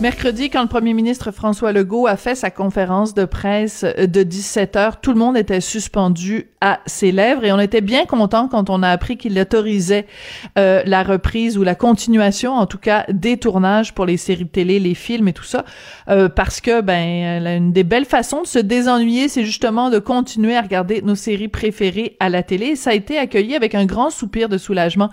Mercredi, quand le premier ministre François Legault a fait sa conférence de presse de 17 heures, tout le monde était suspendu à ses lèvres et on était bien content quand on a appris qu'il autorisait euh, la reprise ou la continuation, en tout cas, des tournages pour les séries de télé, les films et tout ça, euh, parce que ben une des belles façons de se désennuyer, c'est justement de continuer à regarder nos séries préférées à la télé. ça a été accueilli avec un grand soupir de soulagement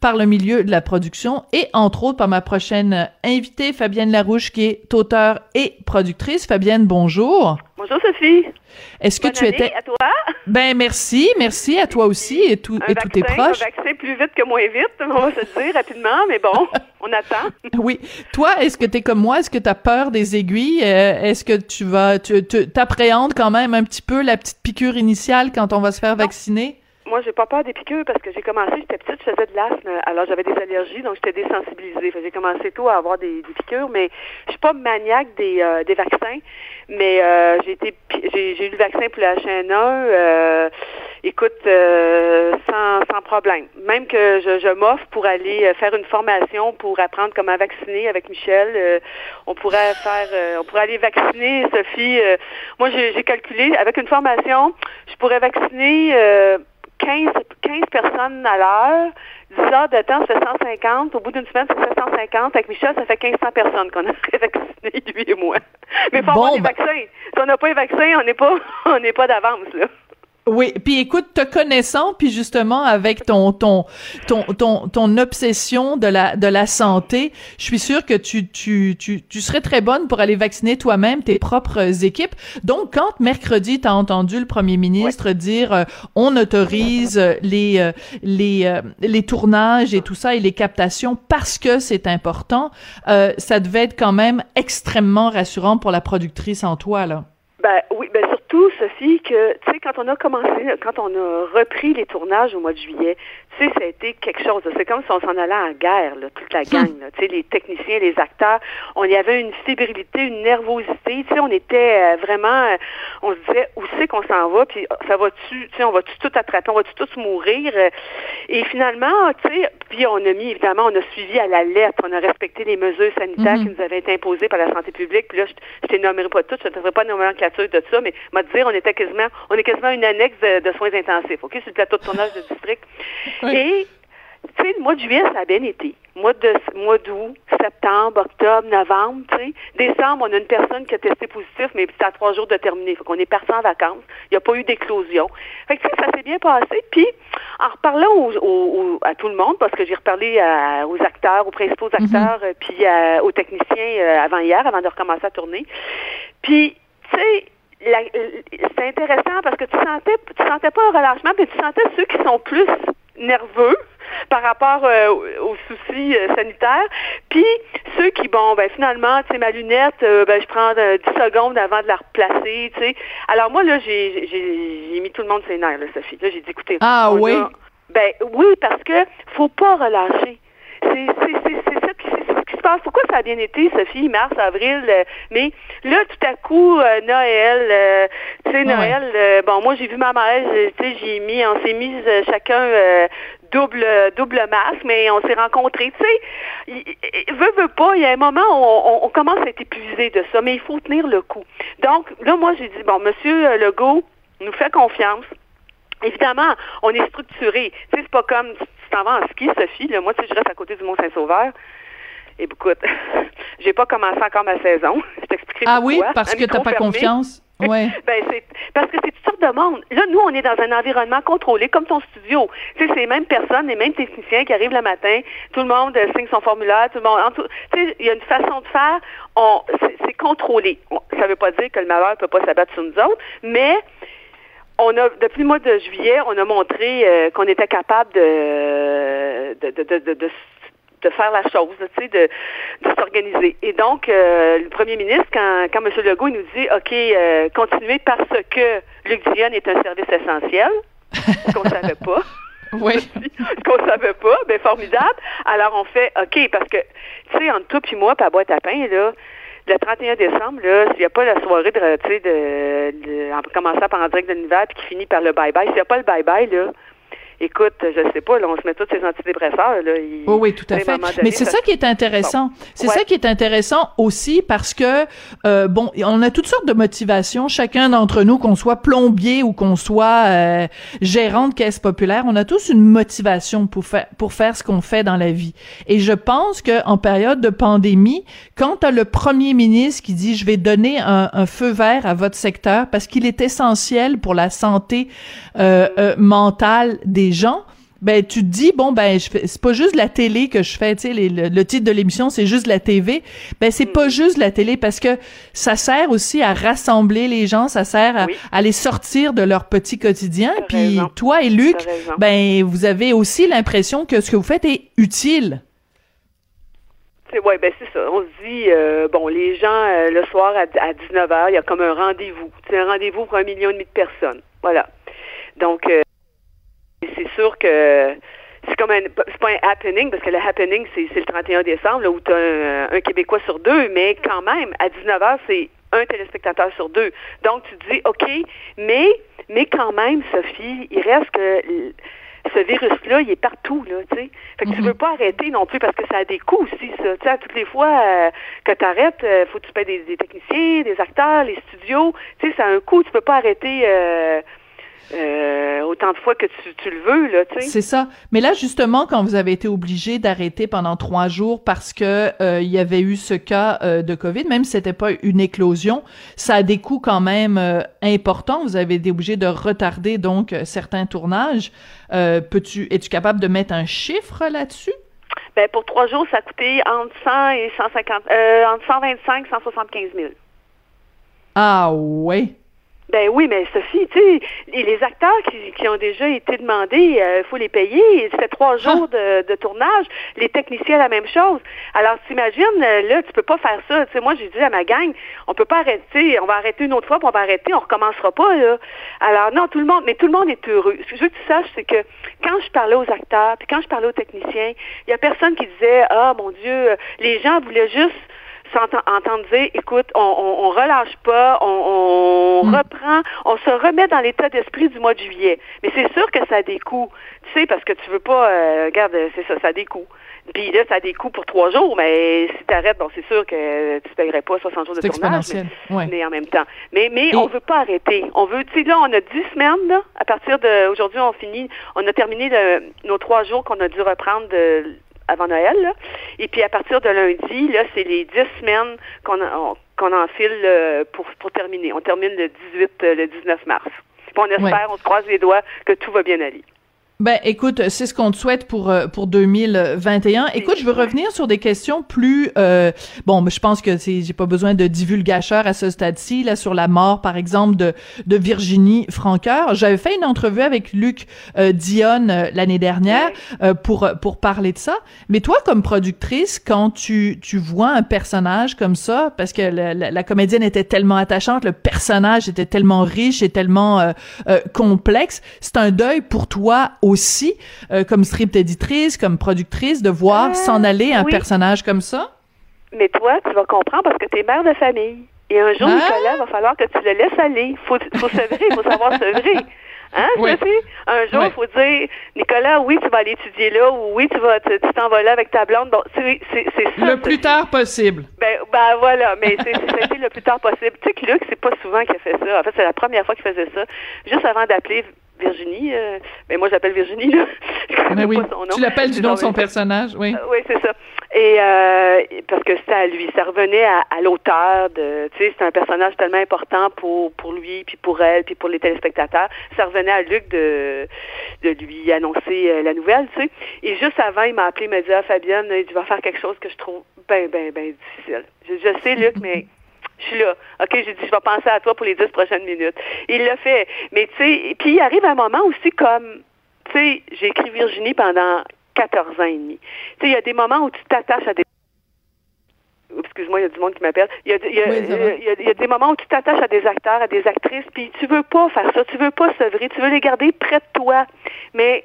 par le milieu de la production et entre autres par ma prochaine invitée, Fabienne Larouche, qui est auteure et productrice. Fabienne, bonjour. Bonjour Sophie. Est-ce que tu étais à toi Ben merci, merci à toi aussi et tout et tous tes proches. Un vaccin plus vite que moins vite, on va se dire rapidement, mais bon, on attend. oui. Toi, est-ce que tu es comme moi? Est-ce que tu as peur des aiguilles? Euh, Est-ce que tu vas tu t'appréhendes quand même un petit peu la petite piqûre initiale quand on va se faire vacciner? Moi, j'ai pas peur des piqûres parce que j'ai commencé, j'étais petite, je faisais de l'asthme, alors j'avais des allergies, donc j'étais désensibilisée. J'ai commencé tôt à avoir des, piqûres, mais je suis pas maniaque des, euh, des vaccins. Mais euh, j'ai été j'ai eu le vaccin pour la H1N1, euh, écoute, sans, sans problème. Même que je, je m'offre pour aller faire une formation pour apprendre comment vacciner avec Michel. on pourrait faire on pourrait aller vacciner, Sophie. moi j'ai calculé, avec une formation, je pourrais vacciner 15, 15 personnes à l'heure. 10 heures de temps, ça fait 150. Au bout d'une semaine, ça fait 150. Avec Michel, ça fait 1500 personnes qu'on a vacciné, lui et moi. Mais il faut avoir des ben vaccins. Si on n'a pas les vaccins, on n'est pas, on n'est pas d'avance, là. Oui, puis écoute, te connaissant, puis justement avec ton ton ton ton ton obsession de la de la santé, je suis sûre que tu tu tu tu serais très bonne pour aller vacciner toi-même tes propres équipes. Donc quand mercredi tu as entendu le premier ministre dire euh, on autorise les euh, les euh, les tournages et tout ça et les captations parce que c'est important, ça devait être quand même extrêmement rassurant pour la productrice en toi là. Ben oui, ben surtout, Sophie, que tu sais, quand on a commencé, quand on a repris les tournages au mois de juillet, tu sais, ça a été quelque chose. C'est comme si on s'en allait en guerre, là, toute la hmm. gang, tu sais, les techniciens, les acteurs. On y avait une fébrilité, une nervosité. Tu sais, on était euh, vraiment, euh, on se disait où c'est qu'on s'en va, puis euh, ça va-tu, tu sais, on va-tu tout attraper, on va-tu tous mourir? Et finalement, tu sais, puis on a mis évidemment, on a suivi à la lettre, on a respecté les mesures sanitaires hmm. qui nous avaient été imposées par la santé publique. Puis là, je, je t'énumérerai pas toutes, je ne te ferai pas une de ça, mais m'a dire, on était quasiment, on est quasiment une annexe de, soins intensifs, OK, sur le plateau de tournage de district. Et tu sais, le mois de juillet, ça a bien été. Mois de mois d'août, septembre, octobre, novembre, tu sais. Décembre, on a une personne qui a testé positif, mais c'est à trois jours de terminer. Faut qu'on est parti en vacances. Il n'y a pas eu d'éclosion. Fait que ça s'est bien passé. Puis, en reparlant à tout le monde, parce que j'ai reparlé aux acteurs, aux principaux mhm. acteurs, euh, puis aux techniciens euh, avant hier, avant de recommencer à tourner. Puis, tu sais, c'est intéressant parce que tu sentais, tu sentais pas un relâchement, mais tu sentais ceux qui sont plus nerveux par rapport euh, aux soucis euh, sanitaires. Puis ceux qui, bon, ben finalement, tu sais, ma lunette, euh, ben je prends 10 secondes avant de la replacer, tu sais. Alors moi, là, j'ai, j'ai, mis tout le monde ses nerfs, là, Sophie. Là, j'ai dit, écoutez. Ah oui? ben oui, parce que faut pas relâcher. C'est, c'est, c'est ça pourquoi a bien été, Sophie, mars, avril, euh, mais là, tout à coup, euh, Noël, euh, tu sais, Noël, bon, moi, j'ai vu ma mère, tu sais, j'ai mis, on s'est mis chacun double double masque, mais on s'est rencontrés. Tu sais, veut, veut pas, il y a un moment où on, commence à être épuisé de ça, mais il faut tenir le coup. Donc, là, moi, j'ai dit, bon, Monsieur Legault nous fait confiance. Évidemment, on est structuré. Tu sais, c'est pas comme tu t'en vas en ski, Sophie. Là, moi, tu sais, je reste à côté du Mont-Saint-Sauveur. Et écoute, j'ai pas commencé encore ma saison. Je t'expliquerai Ah oui, parce que tu n'as pas confiance? Ouais. ben c'est parce que c'est toutes sortes de monde. Là, nous, on est dans un environnement contrôlé, comme ton studio. Tu sais, c'est les mêmes personnes, les mêmes techniciens qui arrivent le matin. Tout le monde signe son formulaire. Tout le monde. Tu sais, il y a une façon de faire. On, c'est contrôlé. Ça veut pas dire que le malheur peut pas s'abattre sur nous autres, mais on a depuis le mois de juillet, on a montré euh, qu'on était capable de de, de, de, de, de faire la chose, tu sais, de, de s'organiser. Et donc, euh, le premier ministre, quand, quand M. Legault il nous dit, OK, euh, continuez parce que Luc est un service essentiel, ce qu'on savait pas. Oui. ce qu'on savait pas, ben formidable. Alors, on fait, OK, parce que, tu sais, entre toi puis moi, à boîte à pain, là, le 31 décembre, là, s'il n'y a pas la soirée de, tu sais, de, de, en commençant par en direct de l'univers puis qui finit par le bye-bye, s'il n'y a pas le bye-bye, là, écoute, je sais pas, là, on se met tous ces antidépresseurs. Là, il, oh oui, tout à fait. Mais c'est ça, qui est intéressant. C'est ça qui est intéressant aussi parce que, euh, bon, on a toutes sortes de motivations. Chacun d'entre nous, qu'on soit plombier ou qu'on soit euh, gérant de caisse populaire, on a tous une motivation pour faire, pour faire ce qu'on fait dans la vie. Et je pense que en période de pandémie, quand tu le premier ministre qui dit, je vais donner un, un feu vert à votre secteur parce qu'il est essentiel pour la santé euh, euh mentale des gens, ben tu te dis bon ben c'est pas juste la télé que je fais tu sais le, le, titre de l'émission c'est juste la TV ben c'est pas juste la télé parce que ça sert aussi à rassembler les gens ça sert à, Oui. à les sortir de leur petit quotidien puis raison. toi et Luc ben vous avez aussi l'impression que ce que vous faites est utile ouais, ben c'est ça. On se dit euh, bon, les gens euh, le soir à, à 19h, il y a comme un rendez-vous. C'est un rendez-vous pour un million et demi de personnes. Voilà. Donc euh, c'est sûr que c'est comme un c'est pas un happening parce que le happening c'est c'est le 31 décembre là, où tu as un, un Québécois sur deux, mais quand même à 19h c'est un téléspectateur sur deux. Donc tu te dis OK, mais mais quand même Sophie, il reste que ce virus-là, il est partout, là, tu sais. Fait que tu Mhm. veux pas arrêter non plus parce que ça a des coûts aussi, ça. Tu sais, à toutes les fois euh, que tu arrêtes, faut que tu payes des, des techniciens, des acteurs, les studios. Tu sais, ça a un coût. Tu peux pas arrêter euh, euh, autant de fois que tu, tu le veux, là, tu sais. C'est ça. Mais là, justement, quand vous avez été obligé d'arrêter pendant trois jours parce que euh, il y avait eu ce cas euh, de COVID, même si c'était pas une éclosion, ça a des coûts quand même importants. Vous avez été obligé de retarder donc certains tournages. Peux-tu, es-tu capable de mettre un chiffre là-dessus? Ben, pour trois jours, ça a coûté entre 100 et 150, euh, entre 125 et 175 000. Ah ouais. Ben oui, mais Sophie, tu sais, les acteurs qui, qui ont déjà été demandés, il faut les payer. C'était trois jours de, de tournage. Les techniciens, la même chose. Alors, t'imagines, euh, là, tu peux pas faire ça. Tu sais, moi, j'ai dit à ma gang, on peut pas arrêter. On va arrêter une autre fois, puis on va arrêter. On recommencera pas, là. Alors, non, tout le monde, mais tout le monde est heureux. Ce que je veux que tu saches, c'est que quand je parlais aux acteurs, puis quand je parlais aux techniciens, il y a personne qui disait, ah, mon Dieu, les gens voulaient juste entendre dire, écoute, on, on, on relâche pas, on, on Mm. reprend, on se remet dans l'état d'esprit du mois de juillet. Mais c'est sûr que ça a des coûts, tu sais, parce que tu veux pas, euh, regarde, c'est ça, ça a des coûts. Puis là, ça a des coûts pour trois jours, mais si t'arrêtes, bon, c'est sûr que tu paierais pas 60 jours de C'est tournage. exponentiel. Mais, Ouais. mais en même temps. Mais, mais Et- on veut pas arrêter. On veut, tu sais, là, on a dix semaines, là, à partir de, aujourd'hui, on finit, on a terminé le- nos trois jours qu'on a dû reprendre de, avant Noël, là. Et puis à partir de lundi, là, c'est les dix semaines qu'on qu'on enfile euh, pour, pour terminer. On termine le 18, euh, le 19 mars. Puis on espère, on se croise les doigts que tout va bien aller. Ben, écoute, c'est ce qu'on te souhaite pour euh, pour 2021. Écoute, je veux revenir sur des questions plus euh, bon, je pense que c'est j'ai pas besoin de divulgateur à ce stade-ci là sur la mort par exemple de de Virginie Franqueur. J'avais fait une entrevue avec Luc euh, Dionne euh, l'année dernière euh, pour pour parler de ça. Mais toi comme productrice quand tu tu vois un personnage comme ça parce que la, la, la comédienne était tellement attachante, le personnage était tellement riche et tellement complexe, c'est un deuil pour toi aussi, euh, comme strip éditrice, comme productrice, de voir Euh, s'en aller un oui. personnage comme ça? Mais toi, tu vas comprendre parce que tu es mère de famille. Et un jour, Ah! Nicolas, va falloir que tu le laisses aller. Faut, faut sevrer, faut savoir sevrer. Hein, Oui. Un jour, il Oui. faut dire, Nicolas, oui, tu vas aller étudier là, ou oui, tu vas, tu t'en vas là avec ta blonde. Bon, c'est, c'est, c'est ça. Le plus tard possible. Ben, ben voilà, mais c'est, le plus tard possible. Tu sais que Luc, c'est pas souvent qu'il a fait ça. En fait, c'est la première fois qu'il faisait ça. Juste avant d'appeler Virginie, euh, ben moi j'appelle Virginie, là. Mais oui, pas son nom. tu l'appelles du nom de son son- personnage, oui. euh, Oui, c'est ça. Et euh, parce que à lui, ça revenait à, à l'auteur de, tu sais, c'est un personnage tellement important pour pour lui, puis pour elle, puis pour les téléspectateurs. Ça revenait à Luc de de lui annoncer la nouvelle, tu sais. Et juste avant, il m'a appelé, il m'a dit, ah, Fabienne, il va faire quelque chose que je trouve ben ben ben difficile. Je, je sais, Luc, mais Je suis là. OK, j'ai dit, je vais penser à toi pour les dix prochaines minutes. Il l'a fait. Mais tu sais, puis il arrive un moment aussi comme, tu sais, j'ai écrit Virginie pendant 14 ans et demi. Tu sais, il y a des moments où tu t'attaches à des excuse-moi, il y a du monde qui m'appelle. Il y a, il y a, Oui, ça va. il y a- il y a des moments où tu t'attaches à des acteurs, à des actrices, puis tu veux pas faire ça, tu veux pas sevrer, tu veux les garder près de toi. Mais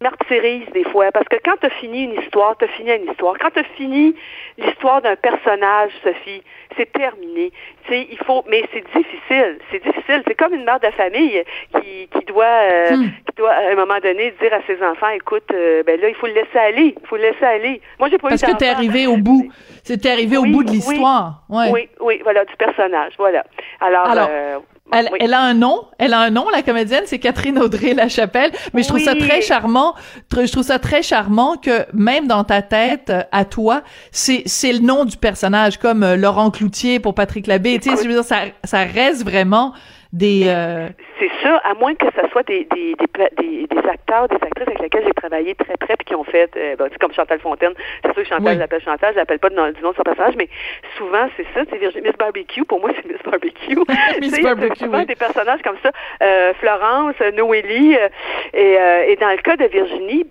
martyrise des fois, parce que quand tu as fini une histoire, tu as fini une histoire. Quand tu as fini l'histoire d'un personnage, Sophie, c'est terminé. Tu sais, il faut, mais c'est difficile, c'est difficile. C'est comme une mère de famille qui, qui doit, euh, Hmm. qui doit à un moment donné dire à ses enfants, écoute, euh, ben là, il faut le laisser aller, il faut le laisser aller. Moi, j'ai pas Parce eu que t'es d'enfant. arrivé au bout. C'était arrivé au bout de oui. l'histoire. Ouais. Oui, oui, voilà, du personnage, voilà. Alors, Alors, euh, Elle, oui. elle a un nom, elle a un nom, la comédienne, c'est Catherine Audrey Lachapelle. Mais je trouve ça très charmant. Je trouve ça très charmant que même dans ta tête, à toi, c'est c'est le nom du personnage, comme euh, Laurent Cloutier pour Patrick Labbé. Tu sais, je veux dire, ça ça reste vraiment des. euh, C'est ça, à moins que ce soit des, des, des, acteurs, des actrices avec lesquels j'ai travaillé très près puis qui ont fait, euh, ben, comme Chantal Fontaine, c'est sûr que Chantal, Oui. je l'appelle Chantal, je l'appelle pas du nom du nom de son personnage, mais souvent c'est ça, c'est Virginie, Miss Barbecue, pour moi c'est Miss Barbecue. Miss Barbecue, souvent oui. des personnages comme ça, euh, Florence, Noélie, euh, et, euh, et dans le cas de Virginie,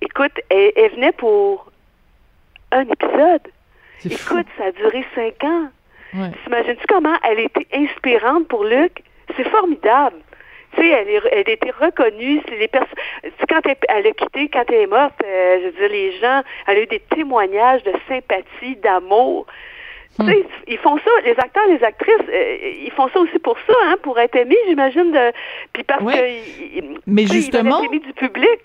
écoute, elle, elle venait pour un épisode. fou. Écoute, ça a duré cinq ans. Ouais. T'imagines-tu comment elle était inspirante pour Luc? C'est formidable. Tu sais, elle, est, elle a été reconnue. Les perso- tu sais, quand elle, elle a quitté, quand elle est morte, euh, je veux dire, les gens, elle a eu des témoignages de sympathie, d'amour. Tu sais, ils font ça, les acteurs, les actrices, euh, ils font ça aussi pour ça, hein, pour être aimés, j'imagine. De... Puis parce Ouais. que, ils- Mais ils du public.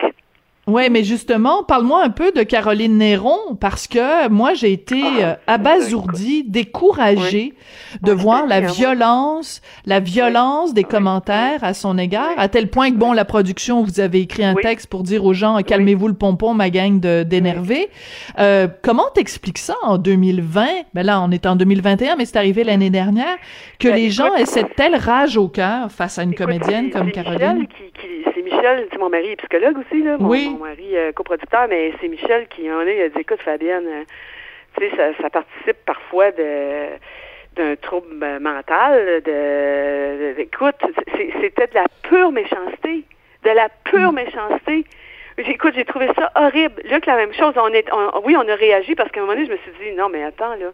Ouais, mais justement, parle-moi un peu de Caroline Néron parce que moi j'ai été Ah, euh, abasourdie, découragée de voir la oui, violence, la violence des commentaires à son égard, à tel point que bon, la production, vous avez écrit un Oui. texte pour dire aux gens calmez-vous le pompon, ma gang de d'énervés. Euh, comment t'expliques ça en 2020 Ben là, on est en 2021, mais c'est arrivé l'année dernière que Ben, les gens aient cette telle rage au cœur face à une comédienne comme Caroline. C'est Michel, c'est mon mari est psychologue aussi, là, mon, Oui. Mon mari euh, coproducteur, mais c'est Michel qui en est, il a dit, écoute Fabienne, euh, tu sais, ça, ça participe parfois de d'un trouble euh, mental, de, de- écoute, c'est- c'était de la pure méchanceté, de la pure méchanceté. J'ai- Écoute, j'ai trouvé ça horrible. Luc, la même chose. On est, on- oui, on a réagi parce qu'à un moment donné, je me suis dit, non, mais attends, là.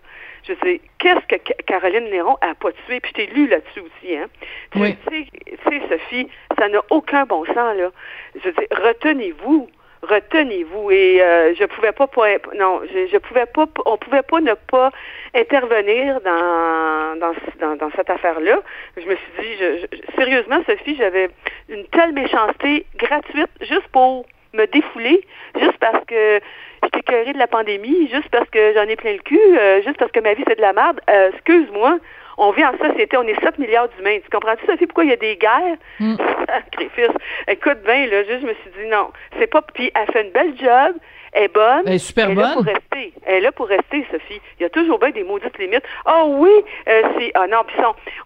Je sais, qu'est-ce que Ca- Caroline Néron a pas tué? Puis t'ai lu là-dessus aussi, hein. Tu Oui. sais, tu sais, Sophie, ça n'a aucun bon sens, là. Je dire, retenez-vous. Retenez-vous. Et euh, je pouvais pas, pas non, je, je pouvais pas, on pouvait pas ne pas intervenir dans, dans, dans, dans cette affaire-là. Je me suis dit, je, je- sérieusement, Sophie, j'avais une telle méchanceté gratuite juste pour me défouler, juste parce que j'étais écœurée de la pandémie, juste parce que j'en ai plein le cul, euh, juste parce que ma vie c'est de la merde. Euh, excuse-moi, on vit en société, on est 7 milliards d'humains. Tu comprends-tu, Sophie, pourquoi il y a des guerres? Mm. Sacrifice. Écoute bien, là, juste, je me suis dit non, c'est pas. Puis elle fait une belle job, elle est bonne. Elle est super elle est là bonne? pour rester. Elle est là pour rester, Sophie. Il y a toujours bien des maudites limites. Oh oui, euh, c'est. Ah non, puis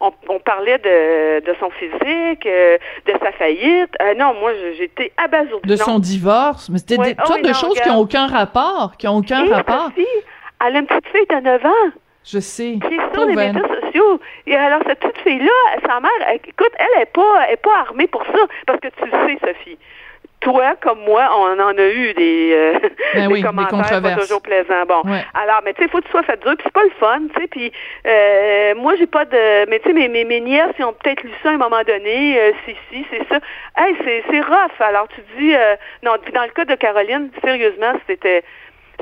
on, on parlait de, de son physique, euh, de sa faillite. Euh, non, moi, j'étais abasourdie. de Non. son divorce, mais c'était Ouais. des Ah sortes oui, de non, choses qui regarde. ont aucun rapport, qui ont aucun Et rapport. Sophie, elle a une petite fille de 9 ans Je sais. qui est sur les elle. médias sociaux? Et alors, cette petite fille-là, sa mère, elle- écoute, elle est pas, elle est pas armée pour ça. Parce que tu le sais, Sophie. Toi, comme moi, on en a eu des, euh, Ben oui, des commentaires pas controverses. toujours plaisants. Bon, Ouais. alors, mais tu sais, faut que tu sois fait dur, puis c'est pas le fun, tu sais. Puis euh, moi, j'ai pas de, mais tu sais, mes, mes, mes nièces, ils ont peut-être lu ça à un moment donné. Euh, c'est ci, c'est ça. Hey, c'est c'est rough. Alors, tu dis, euh, non. Puis dans le cas de Caroline, sérieusement, c'était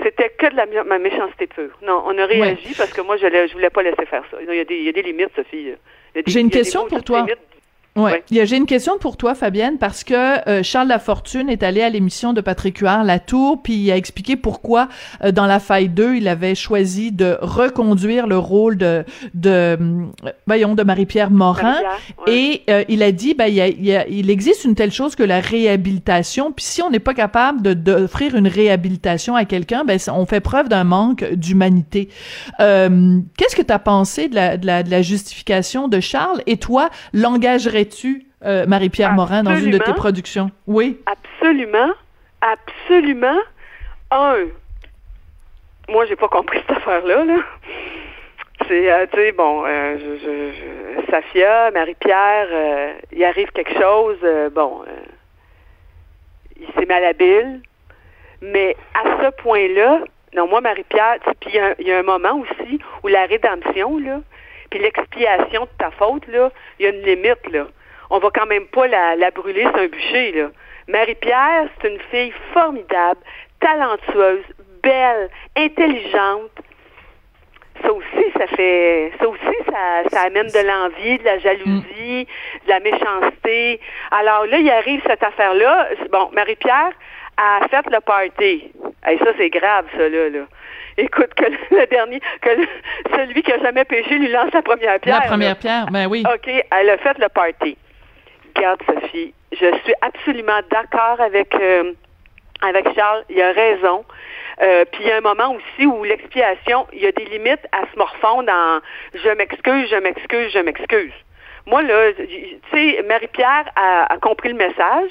c'était que de la ma méchanceté pure. Non, on a réagi parce que moi, je, je voulais pas laisser faire ça. Il y a des, il y a des limites, Sophie. Des- J'ai une des question pour toi. limites. Ouais. Ouais. J'ai une question pour toi, Fabienne, parce que euh, Charles Lafortune est allé à l'émission de Patrick Huard, La Tour, puis il a expliqué pourquoi, euh, dans La Faille 2, il avait choisi de reconduire le rôle de, de hum, voyons, de Marie-Pierre Morin. Ouais. Et euh, il a dit, ben, il, y a- il, y a- il existe une telle chose que la réhabilitation. Puis si on n'est pas capable de- d'offrir une réhabilitation à quelqu'un, ben, on fait preuve d'un manque d'humanité. Euh, Qu'est-ce que tu as pensé de la, de, la, de la justification de Charles? Et toi, l'engagerais-tu, euh, Marie-Pierre Morin, dans une de tes productions? Oui. Absolument, absolument. Un, moi, j'ai pas compris cette affaire-là. Là. c'est, euh, tu sais, bon, euh, je, je, je- Safia, Marie-Pierre, il arrive quelque chose, bon, il s'est malhabile, mais à ce point-là, non, moi, Marie-Pierre, tu sais, puis il y y, a un moment aussi où la rédemption, là, puis l'expiation de ta faute, là, il y a une limite, là. On va quand même pas la, la brûler sur un bûcher, là. Marie-Pierre, c'est une fille formidable, talentueuse, belle, intelligente, ça aussi, ça fait, ça aussi, ça, ça amène de l'envie, de la jalousie, de la méchanceté. Alors là, il arrive cette affaire-là. Bon, Marie-Pierre a fait le party. Et ça, c'est grave, ça, là, là. Écoute, que le, dernier, que le- celui qui a jamais péché lui lance la première pierre. La première là. pierre, ben oui. OK, elle a fait le party. Regarde, Sophie, je suis absolument d'accord avec, euh, avec Charles. Il a raison. Euh, puis il y a un moment aussi où l'expiation, il y a des limites à se morfondre en je m'excuse, je m'excuse, je m'excuse. Moi, là, tu sais, Marie-Pierre a, a compris le message.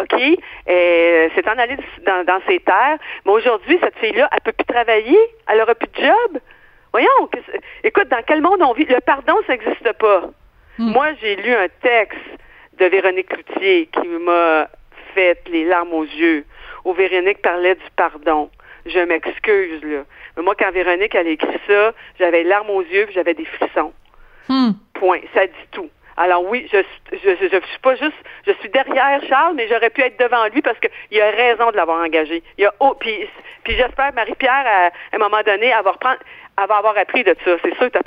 OK? Euh, c'est en allée dans, dans ses terres. Mais aujourd'hui, cette fille-là, elle peut plus travailler. Elle aura plus de job. Voyons, écoute, dans quel monde on vit? Le pardon, ça n'existe pas. Moi, j'ai lu un texte de Véronique Cloutier qui m'a fait les larmes aux yeux, où Véronique parlait du pardon. Je m'excuse, là. Mais moi, quand Véronique, elle a écrit ça, j'avais les larmes aux yeux j'avais des frissons. Hmm. Point. Ça dit tout. Alors oui, je je, je, suis pas juste, je suis derrière Charles, mais j'aurais pu être devant lui parce qu'il a raison de l'avoir engagé. Il a, oh, puis, puis j'espère Marie-Pierre à, à un moment donné, reprendre, elle va avoir appris de ça. C'est sûr que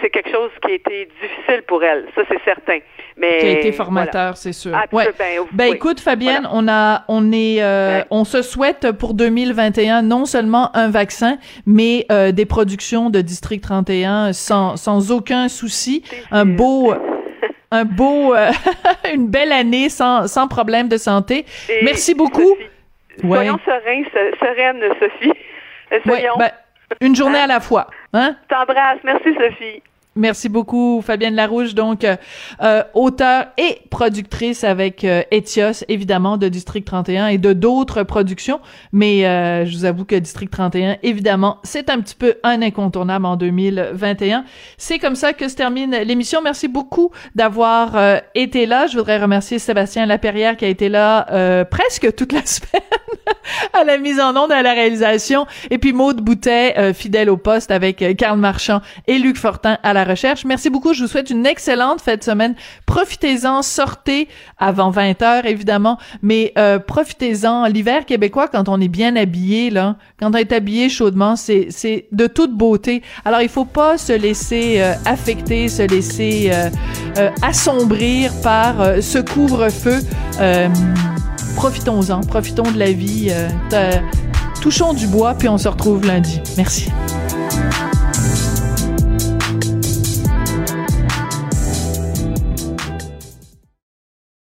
c'est, quelque chose qui a été difficile pour elle. Ça c'est certain. Mais qui a été voilà. formateur, c'est sûr. Absolument. Ouais. Ben, Ben oui. écoute Fabienne, on a on est euh, Ouais. on se souhaite pour 2021 non seulement un vaccin mais euh, des productions de District 31 sans sans aucun souci, un beau un beau euh, une belle année sans sans problème de santé. Et Merci beaucoup. Sophie, Ouais. Soyons sereins, se- sereines, Sophie. Ouais, ben, une journée à la fois, hein? T'embrasse. Merci, Sophie. Merci beaucoup, Fabienne Larouche, donc euh, euh, auteure et productrice avec euh, Etios, évidemment, de District 31 et de d'autres productions. Mais euh, je vous avoue que District 31, évidemment, c'est un petit peu un incontournable en 2021. C'est comme ça que se termine l'émission. Merci beaucoup d'avoir euh, été là. Je voudrais remercier Sébastien Laperrière qui a été là euh, presque toute la semaine à la mise en onde, à la réalisation. Et puis Maude Boutet, euh, fidèle au poste avec Karl Marchand et Luc Fortin à la recherche. Merci beaucoup. Je vous souhaite une excellente fête de semaine. Profitez-en, sortez avant 20 heures, évidemment, mais euh, profitez-en. L'hiver québécois, quand on est bien habillé, là, quand on est habillé chaudement, c'est, de toute beauté. Alors, il faut pas se laisser euh, affecter, se laisser euh, assombrir par ce couvre-feu. Profitons-en, profitons de la vie. touchons du bois, puis on se retrouve lundi. Merci.